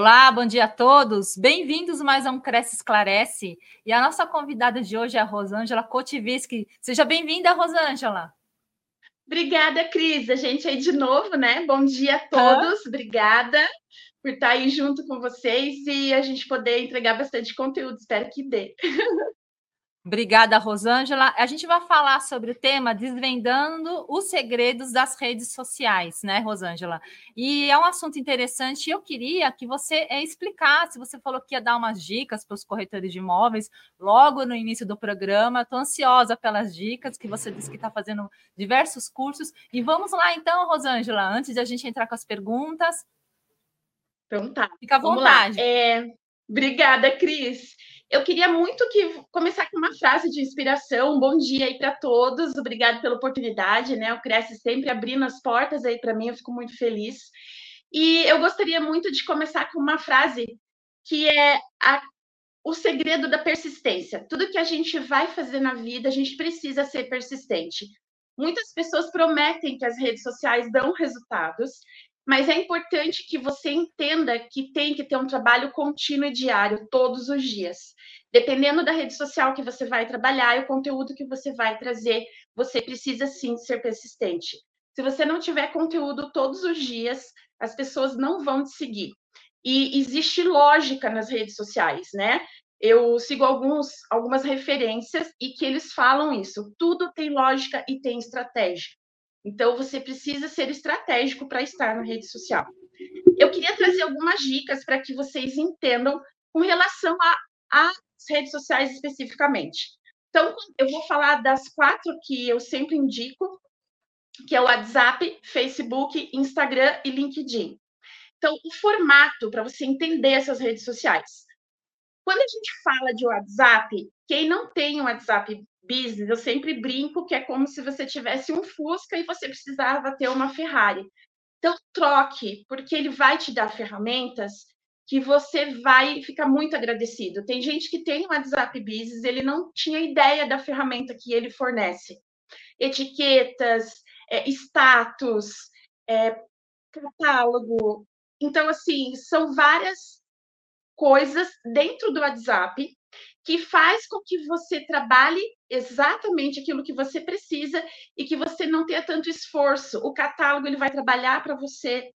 Olá, bom dia a todos. Bem-vindos mais a um Cresce Esclarece. E a nossa convidada de hoje é a Rosângela Kotiviski. Seja bem-vinda, Rosângela. Obrigada, Cris. A gente aí de novo, né? Bom dia a todos. Obrigada por estar aí junto com vocês e a gente poder entregar bastante conteúdo. Espero que dê. Obrigada, Rosângela. A gente vai falar sobre o tema desvendando os segredos das redes sociais, né, Rosângela? E é um assunto interessante. Eu queria que você é, explicasse. Você falou que ia dar umas dicas para os corretores de imóveis logo no início do programa. Estou ansiosa pelas dicas que você disse que está fazendo diversos cursos. E vamos lá, então, Rosângela, antes de a gente entrar com as perguntas. Então tá. Fica à vontade. É... Obrigada, Cris. Eu queria muito que começar com uma frase de inspiração. Um bom dia aí para todos. Obrigado pela oportunidade, né? O Cresce sempre abrindo as portas aí para mim, eu fico muito feliz. E eu gostaria muito de começar com uma frase que é a, o segredo da persistência. Tudo que a gente vai fazer na vida, a gente precisa ser persistente. Muitas pessoas prometem que as redes sociais dão resultados, mas é importante que você entenda que tem que ter um trabalho contínuo e diário, todos os dias. Dependendo da rede social que você vai trabalhar e o conteúdo que você vai trazer, você precisa sim ser persistente. Se você não tiver conteúdo todos os dias, as pessoas não vão te seguir. E existe lógica nas redes sociais, né? Eu sigo alguns, algumas referências e que eles falam isso. Tudo tem lógica e tem estratégia. Então, você precisa ser estratégico para estar na rede social. Eu queria trazer algumas dicas para que vocês entendam com relação às redes sociais especificamente. Então, eu vou falar das quatro que eu sempre indico, que é o WhatsApp, Facebook, Instagram e LinkedIn. Então, o formato para você entender essas redes sociais. Quando a gente fala de WhatsApp, quem não tem o WhatsApp business, eu sempre brinco que é como se você tivesse um Fusca e você precisava ter uma Ferrari. Então, troque, porque ele vai te dar ferramentas que você vai ficar muito agradecido. Tem gente que tem o WhatsApp Business, ele não tinha ideia da ferramenta que ele fornece. Etiquetas, é, status, é, catálogo. Então, assim, são várias coisas dentro do WhatsApp que faz com que você trabalhe exatamente aquilo que você precisa e que você não tenha tanto esforço. O catálogo ele vai trabalhar para você.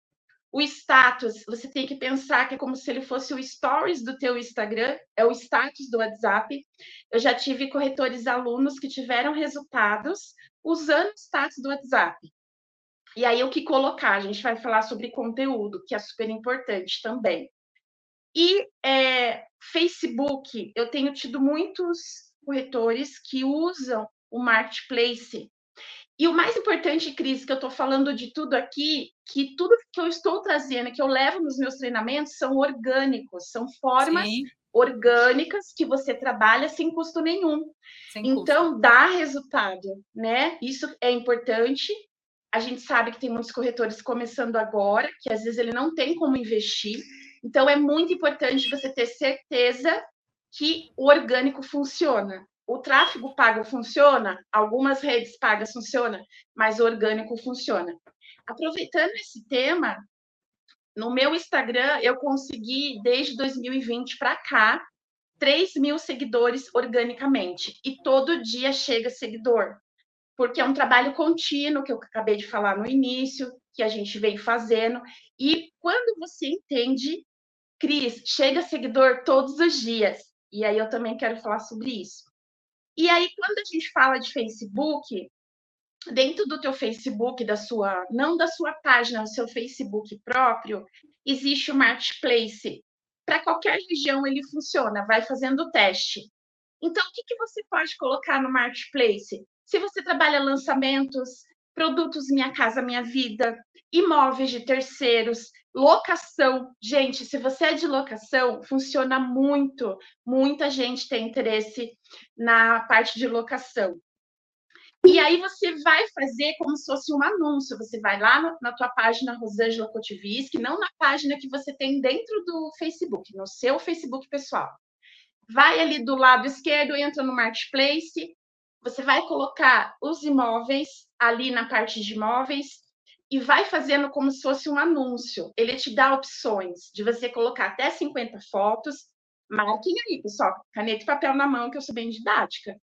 O status, você tem que pensar que é como se ele fosse o stories do teu Instagram, é o status do WhatsApp. Eu já tive corretores alunos que tiveram resultados usando o status do WhatsApp. E aí o que colocar? A gente vai falar sobre conteúdo, que é super importante também. E é, Facebook, eu tenho tido muitos corretores que usam o marketplace. E o mais importante, Cris, que eu estou falando de tudo aqui, que tudo que eu estou trazendo, que eu levo nos meus treinamentos, são orgânicos, são formas Sim. orgânicas que você trabalha sem custo nenhum. Sem então, custo. dá resultado, né? Isso é importante. A gente sabe que tem muitos corretores começando agora, que às vezes ele não tem como investir. Então, é muito importante você ter certeza que o orgânico funciona. O tráfego pago funciona, algumas redes pagas funcionam, mas o orgânico funciona. Aproveitando esse tema, no meu Instagram eu consegui, desde 2020 para cá, 3 mil seguidores organicamente. E todo dia chega seguidor. Porque é um trabalho contínuo, que eu acabei de falar no início, que a gente vem fazendo. E quando você entende Cris, chega seguidor todos os dias. E aí eu também quero falar sobre isso. E aí, quando a gente fala de Facebook, dentro do teu Facebook, da sua, não da sua página, do seu Facebook próprio, existe o Marketplace. Para qualquer região ele funciona, vai fazendo o teste. Então, o que, que você pode colocar no Marketplace? Se você trabalha lançamentos, produtos Minha Casa Minha Vida, imóveis de terceiros, locação. Gente, se você é de locação, funciona muito. Muita gente tem interesse na parte de locação. E aí você vai fazer como se fosse um anúncio. Você vai lá no, na tua página Rosângela Kotiviski, não na página que você tem dentro do Facebook, no seu Facebook pessoal. Vai ali do lado esquerdo, entra no Marketplace, você vai colocar os imóveis ali na parte de imóveis, e vai fazendo como se fosse um anúncio. Ele te dá opções de você colocar até 50 fotos. Marquem aí, pessoal, caneta e papel na mão, que eu sou bem didática.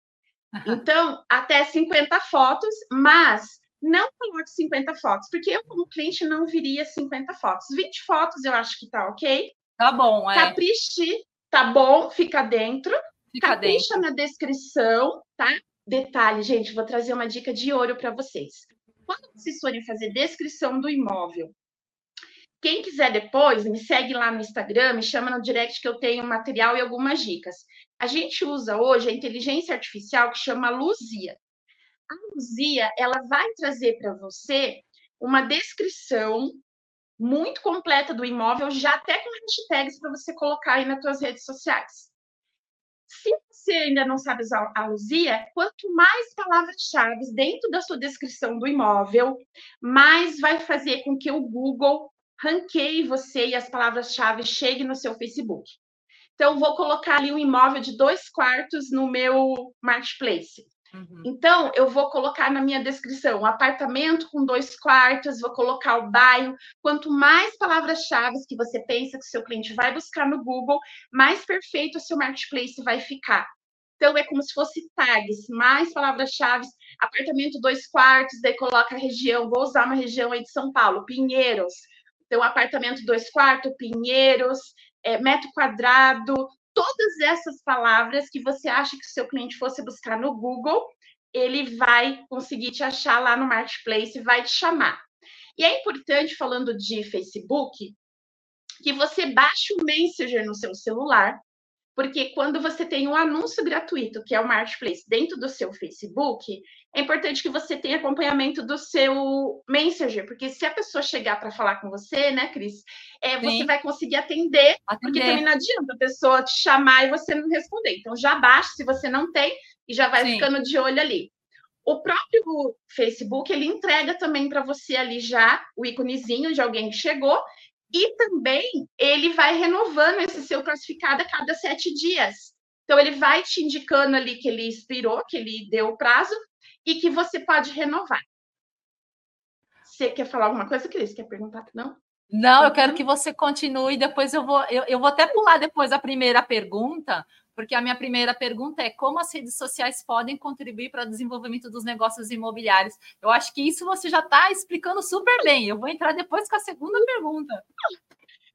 Então, até 50 fotos, mas não coloque 50 fotos, porque eu, como cliente, não viria 50 fotos. 20 fotos eu acho que tá ok. Tá bom, é. Capriche, tá bom, fica dentro. Fica Capricha dentro. na descrição, tá? Detalhe, gente, vou trazer uma dica de ouro para vocês. Quando vocês forem fazer descrição do imóvel, quem quiser depois, me segue lá no Instagram, me chama no direct que eu tenho material e algumas dicas. A gente usa hoje a inteligência artificial que chama Luzia. A Luzia, ela vai trazer para você uma descrição muito completa do imóvel, já até com hashtags para você colocar aí nas suas redes sociais. Se você ainda não sabe usar a Luzia, quanto mais palavras-chave dentro da sua descrição do imóvel, mais vai fazer com que o Google ranqueie você e as palavras-chave cheguem no seu Facebook. Então, vou colocar ali um imóvel de dois quartos no meu marketplace. Uhum. Então, eu vou colocar na minha descrição um apartamento com dois quartos, vou colocar o bairro. Quanto mais palavras-chave que você pensa que seu cliente vai buscar no Google, mais perfeito o seu marketplace vai ficar. Então, é como se fosse tags, mais palavras-chave, apartamento dois quartos, daí coloca a região, vou usar uma região aí de São Paulo, Pinheiros. Então, apartamento dois quartos, Pinheiros, é, metro quadrado, todas essas palavras que você acha que o seu cliente fosse buscar no Google, ele vai conseguir te achar lá no Marketplace, vai te chamar. E é importante, falando de Facebook, que você baixe o Messenger no seu celular, porque quando você tem um anúncio gratuito, que é o Marketplace, dentro do seu Facebook, é importante que você tenha acompanhamento do seu Messenger, porque se a pessoa chegar para falar com você, né, Cris, é, você vai conseguir atender, atender, porque também não adianta a pessoa te chamar e você não responder. Então, já baixa se você não tem e já vai Sim. ficando de olho ali. O próprio Facebook, ele entrega também para você ali já o íconezinho de alguém que chegou e também ele vai renovando esse seu classificado a cada sete dias. Então, ele vai te indicando ali que ele expirou, que ele deu o prazo e que você pode renovar. Você quer falar alguma coisa, Cris? Quer perguntar? Não? Não, eu quero que você continue, depois eu vou, eu, eu vou até pular depois a primeira pergunta, porque a minha primeira pergunta é como as redes sociais podem contribuir para o desenvolvimento dos negócios imobiliários. Eu acho que isso você já está explicando super bem. Eu vou entrar depois com a segunda pergunta.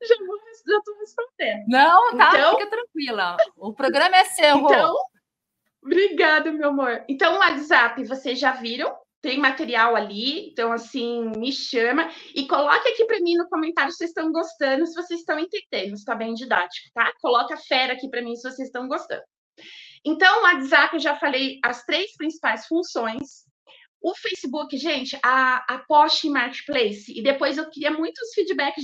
Já estou respondendo. Não, tá, então, fica tranquila. O programa é seu. Então, obrigada, meu amor. Então, o WhatsApp, vocês já viram? Tem material ali, então assim, me chama e coloque aqui para mim no comentário se vocês estão gostando, se vocês estão entendendo, está bem didático, tá? Coloca fera aqui para mim se vocês estão gostando. Então, o WhatsApp eu já falei as três principais funções. O Facebook, gente, a, a Post Marketplace, e depois eu queria muitos feedbacks